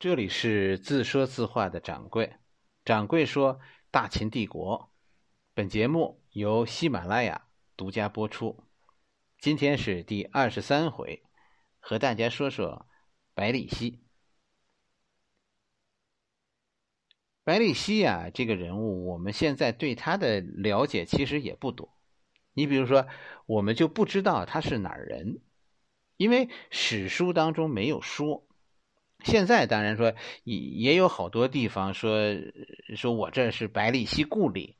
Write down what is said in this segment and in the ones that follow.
这里是自说自话的掌柜，掌柜说大秦帝国。本节目由喜马拉雅独家播出。今天是第二十三回，和大家说说百里奚。百里奚呀，这个人物，我们现在对他的了解其实也不多。你比如说，我们就不知道他是哪儿人，因为史书当中没有说。现在当然说也也有好多地方说说我这是百里奚故里，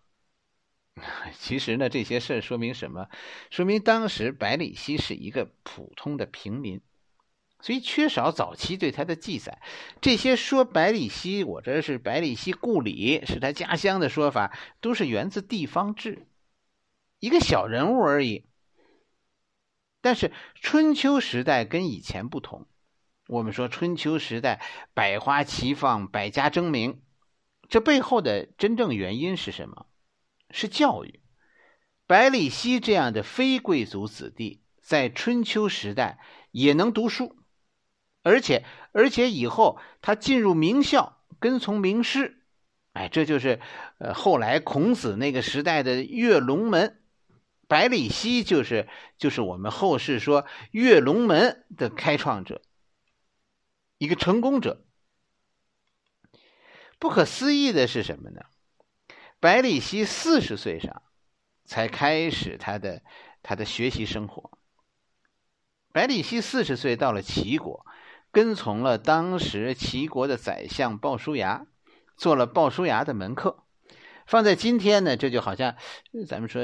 其实呢这些事说明什么？说明当时百里奚是一个普通的平民，所以缺少早期对他的记载。这些说百里奚我这是百里奚故里是他家乡的说法，都是源自地方志，一个小人物而已。但是春秋时代跟以前不同。我们说春秋时代百花齐放，百家争鸣，这背后的真正原因是什么？是教育。百里奚这样的非贵族子弟，在春秋时代也能读书，而且而且以后他进入名校，跟从名师，哎，这就是呃后来孔子那个时代的跃龙门。百里奚就是就是我们后世说跃龙门的开创者。一个成功者，不可思议的是什么呢？百里奚四十岁上才开始他的他的学习生活。百里奚四十岁到了齐国，跟从了当时齐国的宰相鲍叔牙，做了鲍叔牙的门客。放在今天呢，这就好像咱们说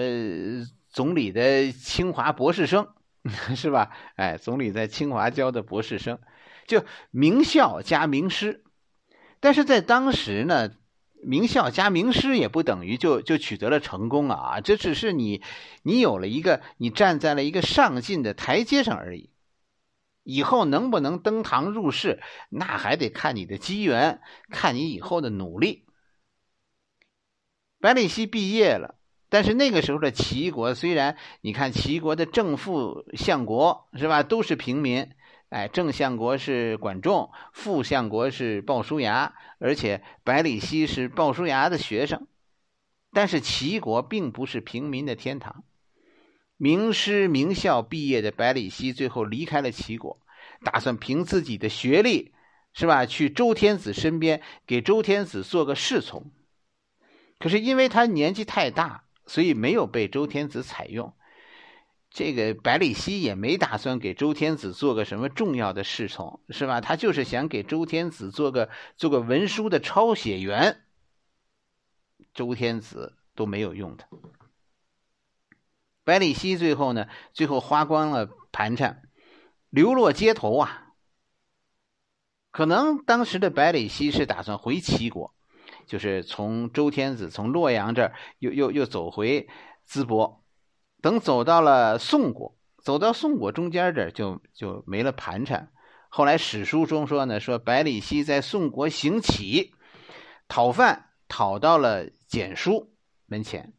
总理的清华博士生，是吧？哎，总理在清华教的博士生。就名校加名师，但是在当时呢，名校加名师也不等于就就取得了成功啊，这只是你你有了一个你站在了一个上进的台阶上而已。以后能不能登堂入室，那还得看你的机缘，看你以后的努力。百里奚毕业了，但是那个时候的齐国，虽然你看齐国的正副相国是吧，都是平民。哎，正相国是管仲，副相国是鲍叔牙，而且百里奚是鲍叔牙的学生。但是齐国并不是平民的天堂，名师名校毕业的百里奚最后离开了齐国，打算凭自己的学历，是吧，去周天子身边给周天子做个侍从。可是因为他年纪太大，所以没有被周天子采用。这个百里奚也没打算给周天子做个什么重要的侍从，是吧？他就是想给周天子做个做个文书的抄写员。周天子都没有用他。百里奚最后呢，最后花光了盘缠，流落街头啊。可能当时的百里奚是打算回齐国，就是从周天子从洛阳这儿又又又走回淄博。等走到了宋国，走到宋国中间这就就没了盘缠。后来史书中说呢，说百里奚在宋国行乞讨饭，讨到了简书门前。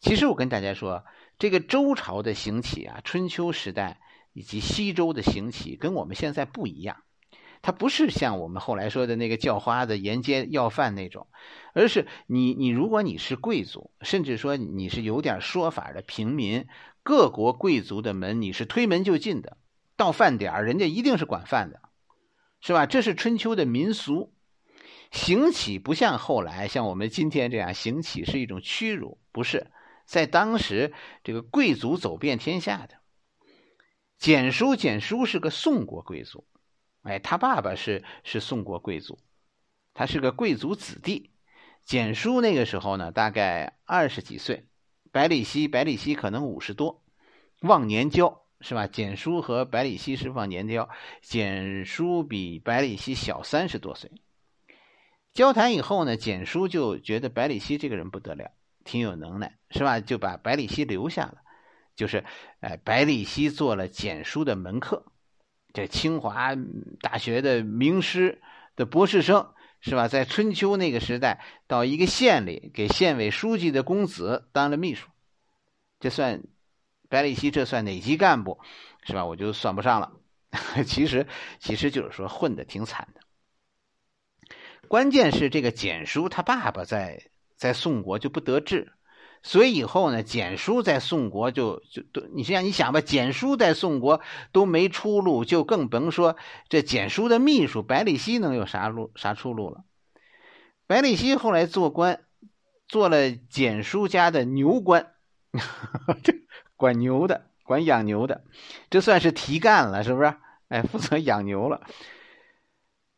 其实我跟大家说，这个周朝的行乞啊，春秋时代以及西周的行乞跟我们现在不一样。他不是像我们后来说的那个叫花子沿街要饭那种，而是你你如果你是贵族，甚至说你是有点说法的平民，各国贵族的门你是推门就进的，到饭点人家一定是管饭的，是吧？这是春秋的民俗，行乞不像后来像我们今天这样行乞是一种屈辱，不是在当时这个贵族走遍天下的，简书简书是个宋国贵族。哎，他爸爸是是宋国贵族，他是个贵族子弟。简书那个时候呢，大概二十几岁。百里奚，百里奚可能五十多，忘年交是吧？简书和百里奚是忘年交，简书比百里奚小三十多岁。交谈以后呢，简书就觉得百里奚这个人不得了，挺有能耐，是吧？就把百里奚留下了，就是哎，百里奚做了简书的门客。这清华大学的名师的博士生是吧？在春秋那个时代，到一个县里给县委书记的公子当了秘书，这算百里奚这算哪级干部是吧？我就算不上了。其实其实就是说混的挺惨的。关键是这个简书他爸爸在在宋国就不得志，所以以后呢，简书在宋国就就都，你想你想吧，简书在宋国都没出路，就更甭说这简书的秘书百里奚能有啥路啥出路了。百里奚后来做官，做了简书家的牛官，这管牛的，管养牛的，这算是提干了，是不是？哎，负责养牛了。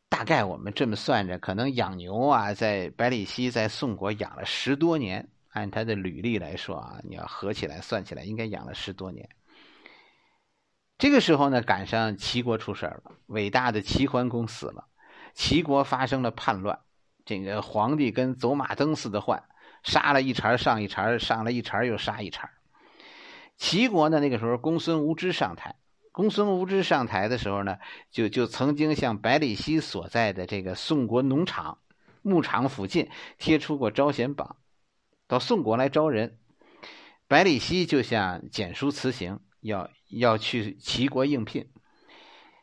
大概我们这么算着，可能养牛啊，在百里奚在宋国养了十多年。按他的履历来说啊，你要合起来算起来，应该养了十多年。这个时候呢，赶上齐国出事了，伟大的齐桓公死了，齐国发生了叛乱，这个皇帝跟走马灯似的换，杀了一茬上一茬，上了一茬又杀一茬。齐国呢，那个时候公孙无知上台。公孙无知上台的时候呢，就就曾经向百里奚所在的这个宋国农场、牧场附近贴出过招贤榜，到宋国来招人。百里奚就向简书辞行，要要去齐国应聘。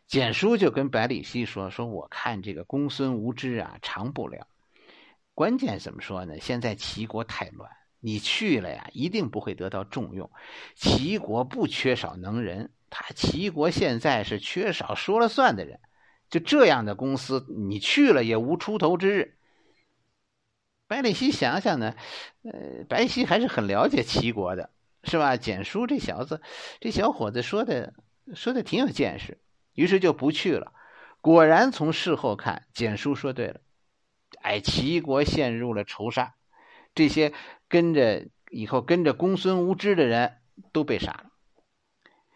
简书就跟百里奚说：“说我看这个公孙无知啊，长不了。关键怎么说呢？现在齐国太乱，你去了呀，一定不会得到重用。齐国不缺少能人。”他齐国现在是缺少说了算的人，就这样的公司，你去了也无出头之日。白里希想想呢，呃，白奚还是很了解齐国的，是吧？简书这小子，这小伙子说的说的挺有见识，于是就不去了。果然从事后看，简书说对了，哎，齐国陷入了仇杀，这些跟着以后跟着公孙无知的人都被杀了。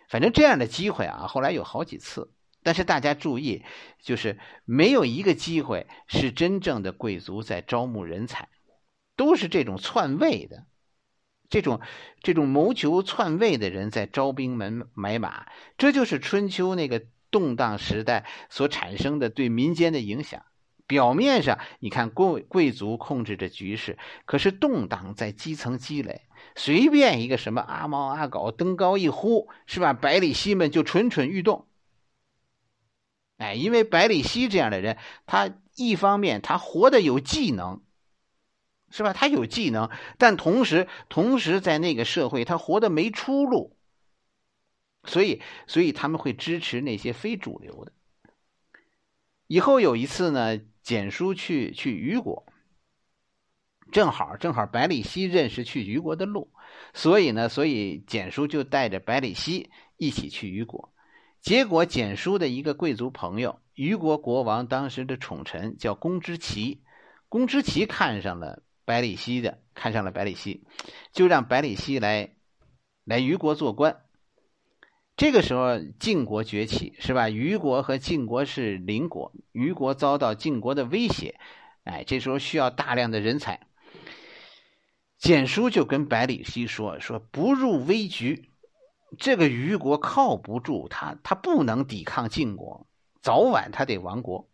反正这样的机会啊，后来有好几次。但是大家注意，就是没有一个机会是真正的贵族在招募人才，都是这种篡位的，这种这种谋求篡位的人在招兵买买马。这就是春秋那个动荡时代所产生的对民间的影响。表面上你看贵贵族控制着局势，可是动荡在基层积累。随便一个什么阿猫阿狗登高一呼，是吧？百里奚们就蠢蠢欲动。哎，因为百里奚这样的人，他一方面他活的有技能，是吧？他有技能，但同时同时在那个社会他活的没出路，所以所以他们会支持那些非主流的。以后有一次呢，简书去去虞国。正好，正好百里奚认识去虞国的路，所以呢，所以简书就带着百里奚一起去虞国。结果，简书的一个贵族朋友，虞国国王当时的宠臣叫公之奇，公之奇看上了百里奚的，看上了百里奚，就让百里奚来来虞国做官。这个时候，晋国崛起，是吧？虞国和晋国是邻国，虞国遭到晋国的威胁，哎，这时候需要大量的人才。简书就跟百里奚说：“说不入危局，这个虞国靠不住，他他不能抵抗晋国，早晚他得亡国。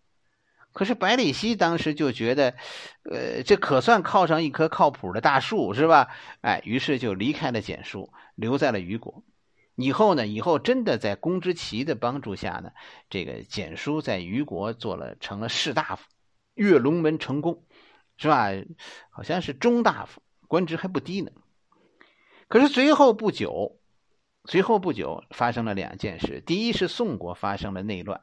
可是百里奚当时就觉得，呃，这可算靠上一棵靠谱的大树，是吧？哎，于是就离开了简书，留在了虞国。以后呢，以后真的在公之奇的帮助下呢，这个简书在虞国做了成了士大夫，跃龙门成功，是吧？好像是中大夫。”官职还不低呢，可是随后不久，随后不久发生了两件事。第一是宋国发生了内乱，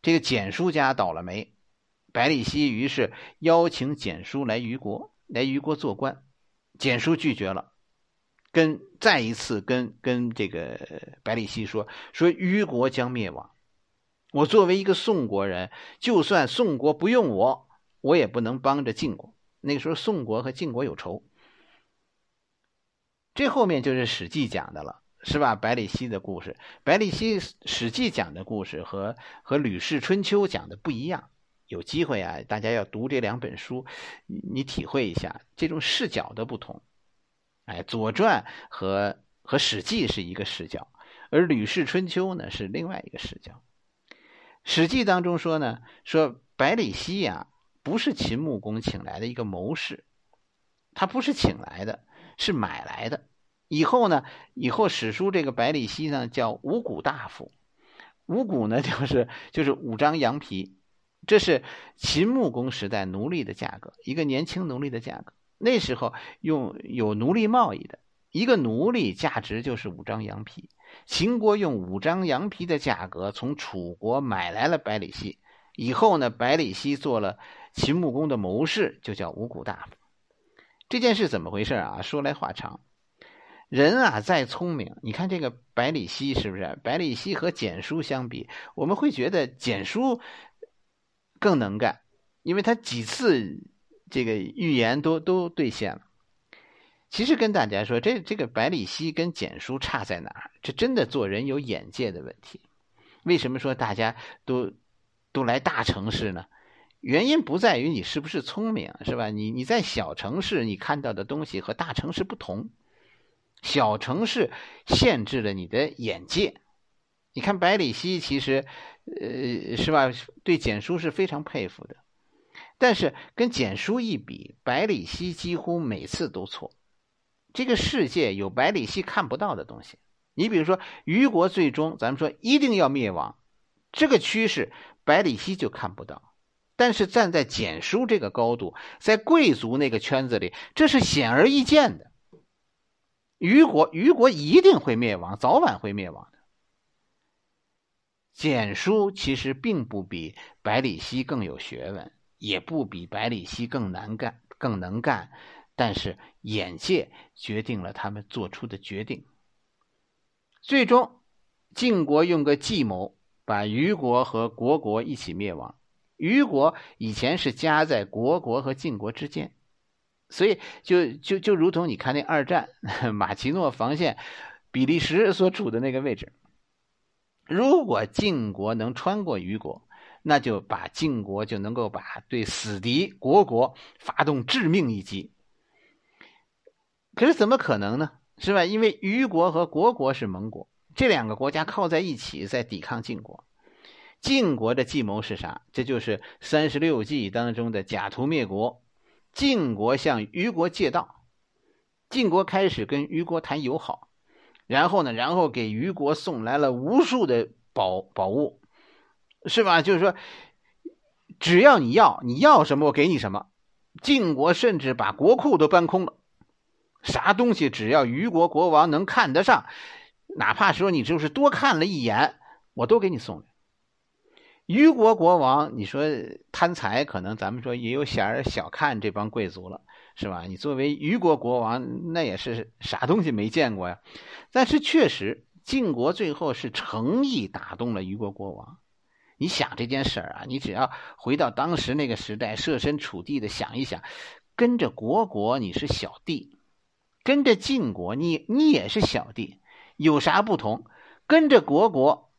这个简书家倒了霉，百里奚于是邀请简书来虞国，来虞国做官，简书拒绝了，跟再一次跟跟这个百里奚说说虞国将灭亡，我作为一个宋国人，就算宋国不用我，我也不能帮着晋国。那个时候宋国和晋国有仇。这后面就是《史记》讲的了，是吧？百里奚的故事，百里奚《史记》讲的故事和和《吕氏春秋》讲的不一样。有机会啊，大家要读这两本书，你体会一下这种视角的不同。哎，《左传》和和《史记》是一个视角，而《吕氏春秋》呢是另外一个视角。《史记》当中说呢，说百里奚呀不是秦穆公请来的一个谋士，他不是请来的。是买来的，以后呢？以后史书这个百里奚呢叫五谷大夫，五谷呢就是就是五张羊皮，这是秦穆公时代奴隶的价格，一个年轻奴隶的价格。那时候用有奴隶贸易的，一个奴隶价值就是五张羊皮。秦国用五张羊皮的价格从楚国买来了百里奚，以后呢，百里奚做了秦穆公的谋士，就叫五谷大夫。这件事怎么回事啊？说来话长。人啊，再聪明，你看这个百里奚是不是？百里奚和简书相比，我们会觉得简书更能干，因为他几次这个预言都都兑现了。其实跟大家说，这这个百里奚跟简书差在哪儿？这真的做人有眼界的问题。为什么说大家都都来大城市呢？原因不在于你是不是聪明，是吧？你你在小城市你看到的东西和大城市不同。小城市限制了你的眼界。你看百里奚，其实，呃，是吧？对简书是非常佩服的。但是跟简书一比，百里奚几乎每次都错。这个世界有百里奚看不到的东西。你比如说，虞国最终咱们说一定要灭亡，这个趋势百里奚就看不到。但是站在简书这个高度，在贵族那个圈子里，这是显而易见的。虞国，虞国一定会灭亡，早晚会灭亡的。简书其实并不比百里奚更有学问，也不比百里奚更难干、更能干，但是眼界决定了他们做出的决定。最终，晋国用个计谋，把虞国和国国一起灭亡。虞国以前是夹在国国和晋国之间。所以，就就就如同你看那二战 马奇诺防线，比利时所处的那个位置，如果晋国能穿过虞国，那就把晋国就能够把对死敌国国发动致命一击。可是怎么可能呢？是吧？因为虞国和国国是盟国，这两个国家靠在一起在抵抗晋国。晋国的计谋是啥？这就是三十六计当中的假途灭国。晋国向虞国借道，晋国开始跟虞国谈友好，然后呢，然后给虞国送来了无数的宝宝物，是吧？就是说，只要你要，你要什么我给你什么。晋国甚至把国库都搬空了，啥东西只要虞国国王能看得上，哪怕说你就是多看了一眼，我都给你送来。虞国国王，你说贪财，可能咱们说也有儿小看这帮贵族了，是吧？你作为虞国国王，那也是啥东西没见过呀。但是确实，晋国最后是诚意打动了虞国国王。你想这件事儿啊，你只要回到当时那个时代，设身处地的想一想，跟着国国你是小弟，跟着晋国你你也是小弟，有啥不同？跟着国国。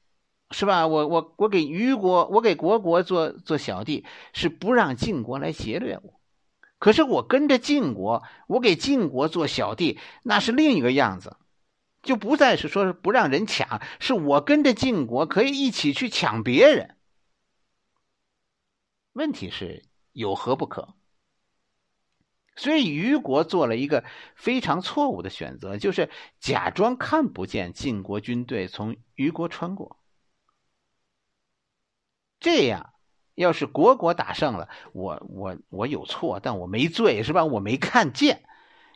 是吧？我我我给虞国，我给国国做做小弟，是不让晋国来劫掠我。可是我跟着晋国，我给晋国做小弟，那是另一个样子，就不再是说是不让人抢，是我跟着晋国可以一起去抢别人。问题是有何不可？所以虞国做了一个非常错误的选择，就是假装看不见晋国军队从虞国穿过。这样，要是国国打胜了，我我我有错，但我没罪，是吧？我没看见。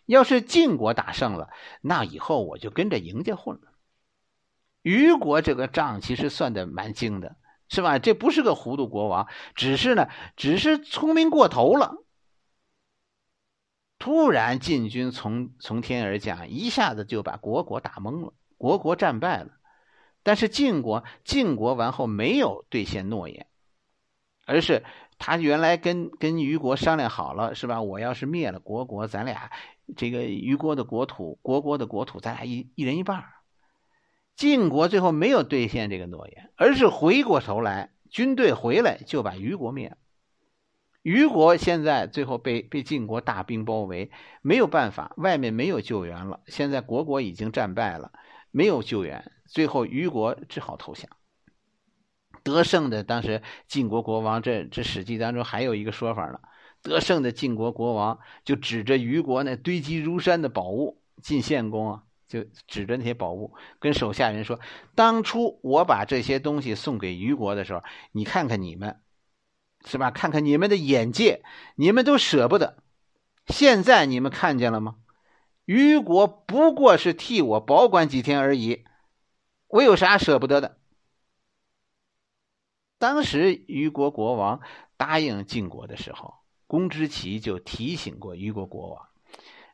要是晋国打胜了，那以后我就跟着赢家混了。虞国这个账其实算的蛮精的，是吧？这不是个糊涂国王，只是呢，只是聪明过头了。突然晋军从从天而降，一下子就把国国打懵了，国国战败了。但是晋国晋国完后没有兑现诺言，而是他原来跟跟虞国商量好了，是吧？我要是灭了国国，咱俩这个虞国的国土、国国的国土，咱俩一一人一半。晋国最后没有兑现这个诺言，而是回过头来，军队回来就把虞国灭了。虞国现在最后被被晋国大兵包围，没有办法，外面没有救援了。现在国国已经战败了，没有救援。最后，虞国只好投降。得胜的当时晋国国王，这这史记当中还有一个说法呢。得胜的晋国国王就指着虞国那堆积如山的宝物，晋献公啊，就指着那些宝物，跟手下人说：“当初我把这些东西送给虞国的时候，你看看你们，是吧？看看你们的眼界，你们都舍不得。现在你们看见了吗？虞国不过是替我保管几天而已，我有啥舍不得的？当时虞国国王答应晋国的时候，公之奇就提醒过虞国国王，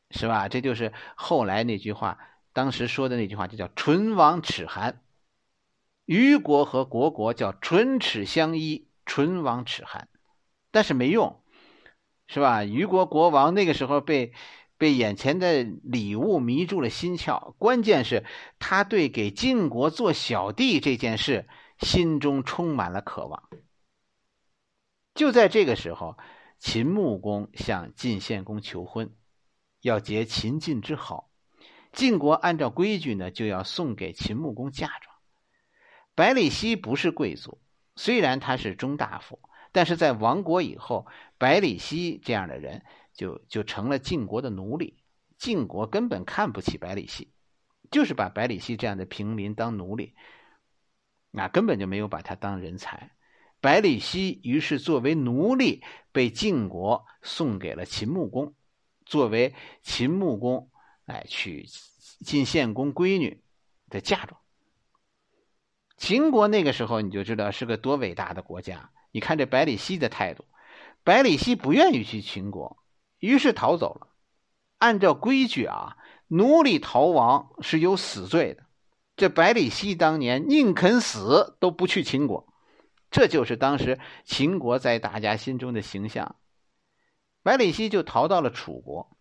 是吧？这就是后来那句话，当时说的那句话，就叫“唇亡齿寒”。虞国和国国叫唇齿相依，唇亡齿寒，但是没用。是吧？虞国国王那个时候被被眼前的礼物迷住了心窍，关键是他对给晋国做小弟这件事心中充满了渴望。就在这个时候，秦穆公向晋献公求婚，要结秦晋之好。晋国按照规矩呢，就要送给秦穆公嫁妆。百里奚不是贵族，虽然他是中大夫。但是在亡国以后，百里奚这样的人就就成了晋国的奴隶。晋国根本看不起百里奚，就是把百里奚这样的平民当奴隶，那根本就没有把他当人才。百里奚于是作为奴隶被晋国送给了秦穆公，作为秦穆公哎娶晋献公闺女的嫁妆。秦国那个时候你就知道是个多伟大的国家。你看这百里奚的态度，百里奚不愿意去秦国，于是逃走了。按照规矩啊，奴隶逃亡是有死罪的。这百里奚当年宁肯死都不去秦国，这就是当时秦国在大家心中的形象。百里奚就逃到了楚国，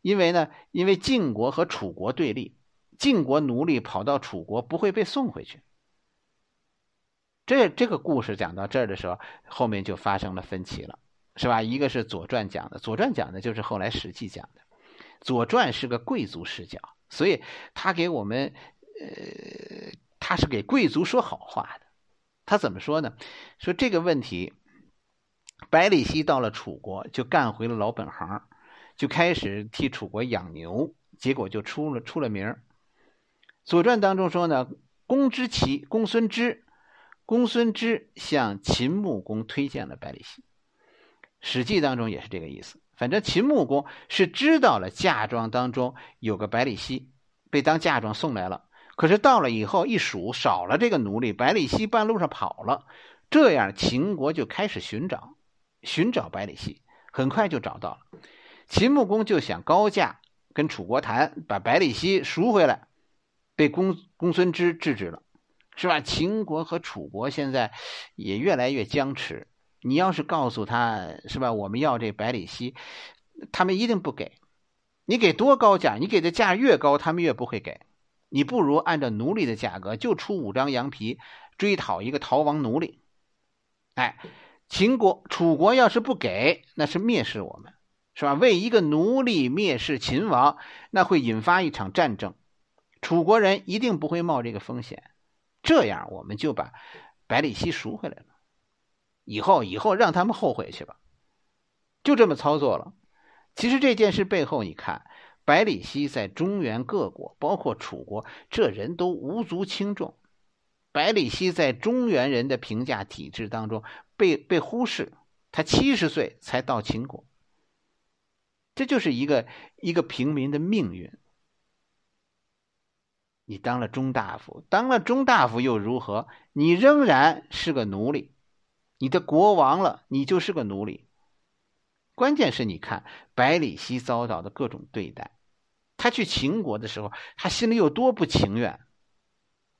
因为呢，因为晋国和楚国对立，晋国奴隶跑到楚国不会被送回去。这这个故事讲到这儿的时候，后面就发生了分歧了，是吧？一个是《左传》讲的，《左传》讲的就是后来《史记》讲的，《左传》是个贵族视角，所以他给我们，呃，他是给贵族说好话的。他怎么说呢？说这个问题，百里奚到了楚国就干回了老本行，就开始替楚国养牛，结果就出了出了名《左传》当中说呢，公之奇，公孙之。公孙支向秦穆公推荐了百里奚，《史记》当中也是这个意思。反正秦穆公是知道了嫁妆当中有个百里奚，被当嫁妆送来了。可是到了以后一数，少了这个奴隶，百里奚半路上跑了。这样秦国就开始寻找，寻找百里奚，很快就找到了。秦穆公就想高价跟楚国谈，把百里奚赎回来，被公公孙支制止了。是吧？秦国和楚国现在也越来越僵持。你要是告诉他，是吧？我们要这百里奚，他们一定不给。你给多高价，你给的价越高，他们越不会给。你不如按照奴隶的价格，就出五张羊皮，追讨一个逃亡奴隶。哎，秦国、楚国要是不给，那是蔑视我们，是吧？为一个奴隶蔑视秦王，那会引发一场战争。楚国人一定不会冒这个风险。这样，我们就把百里奚赎回来了。以后，以后让他们后悔去吧。就这么操作了。其实这件事背后，你看，百里奚在中原各国，包括楚国，这人都无足轻重。百里奚在中原人的评价体制当中被被忽视。他七十岁才到秦国，这就是一个一个平民的命运。你当了中大夫，当了中大夫又如何？你仍然是个奴隶。你的国王了，你就是个奴隶。关键是你看百里奚遭到的各种对待，他去秦国的时候，他心里有多不情愿。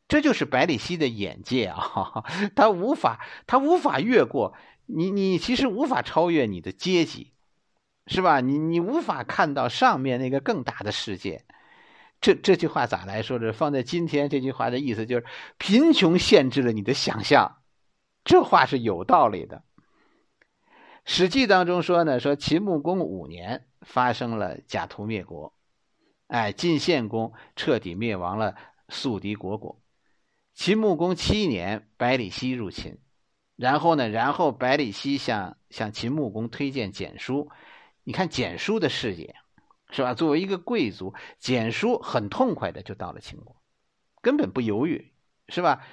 这就是百里奚的眼界啊，他无法，他无法越过你，你其实无法超越你的阶级，是吧？你你无法看到上面那个更大的世界。这这句话咋来说的？放在今天，这句话的意思就是贫穷限制了你的想象。这话是有道理的。《史记》当中说呢，说秦穆公五年发生了假途灭国，哎，晋献公彻底灭亡了宿敌国国。秦穆公七年，百里奚入秦，然后呢，然后百里奚向向秦穆公推荐简书。你看简书的视野。是吧？作为一个贵族，简书很痛快的就到了秦国，根本不犹豫，是吧？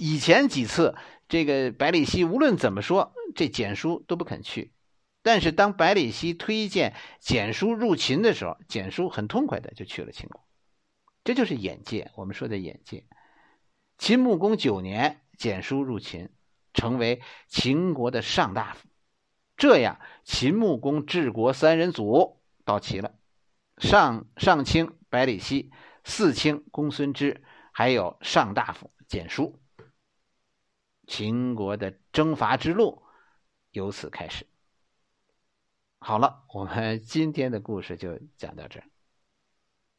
以前几次，这个百里奚无论怎么说，这简书都不肯去。但是当百里奚推荐简书入秦的时候，简书很痛快的就去了秦国。这就是眼界，我们说的眼界。秦穆公九年，简书入秦，成为秦国的上大夫。这样，秦穆公治国三人组到齐了：上上卿百里奚，四卿公孙支，还有上大夫简书。秦国的征伐之路由此开始。好了，我们今天的故事就讲到这儿。